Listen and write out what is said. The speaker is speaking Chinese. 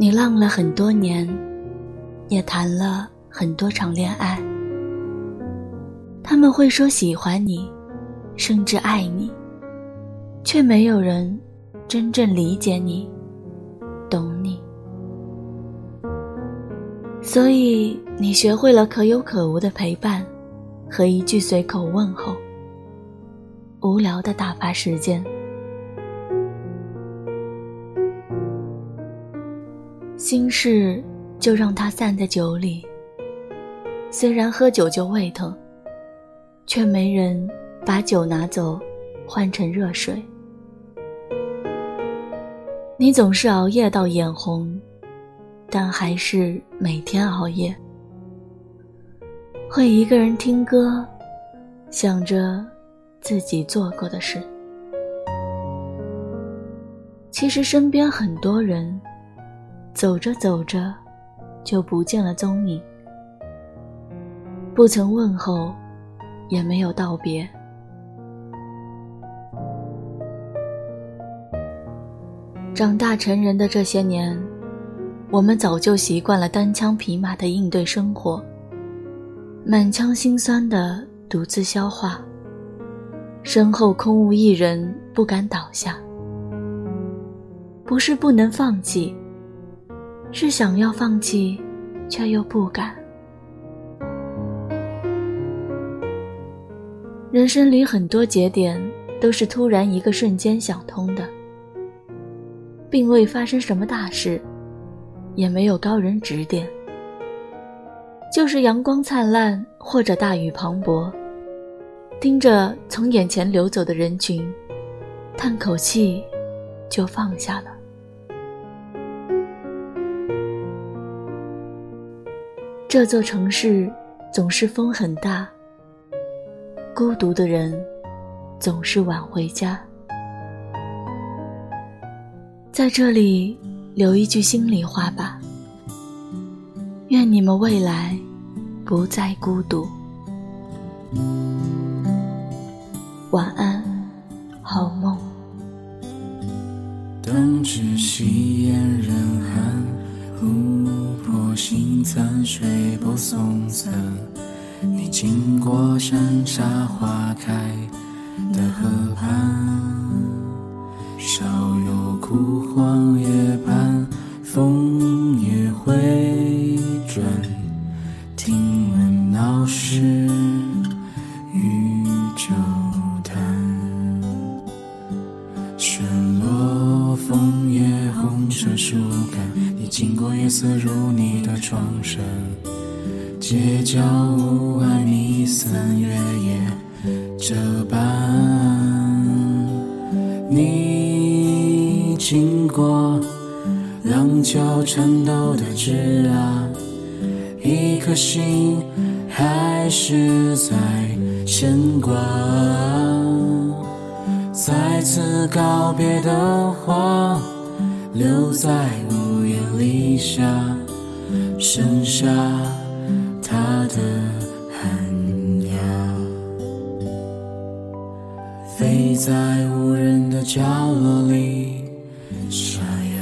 你浪了很多年，也谈了很多场恋爱。他们会说喜欢你，甚至爱你，却没有人真正理解你，懂你。所以你学会了可有可无的陪伴，和一句随口问候，无聊的打发时间。心事就让它散在酒里。虽然喝酒就胃疼，却没人把酒拿走，换成热水。你总是熬夜到眼红，但还是每天熬夜。会一个人听歌，想着自己做过的事。其实身边很多人。走着走着，就不见了踪影，不曾问候，也没有道别。长大成人的这些年，我们早就习惯了单枪匹马的应对生活，满腔心酸的独自消化，身后空无一人，不敢倒下。不是不能放弃。是想要放弃，却又不敢。人生里很多节点都是突然一个瞬间想通的，并未发生什么大事，也没有高人指点，就是阳光灿烂或者大雨磅礴，盯着从眼前流走的人群，叹口气，就放下了。这座城市总是风很大，孤独的人总是晚回家。在这里留一句心里话吧，愿你们未来不再孤独。晚安，好梦。灯只吸烟人寒。星残水波送散，你经过山茶花开的河畔，少有枯黄叶畔，枫叶回转，听闻闹市经过夜色如你的窗身，街角屋外弥散月夜这般。你经过廊桥颤抖的枝桠，一颗心还是在牵挂。再次告别的话，留在。立下，剩下他的寒鸦，飞在无人的角落里沙哑。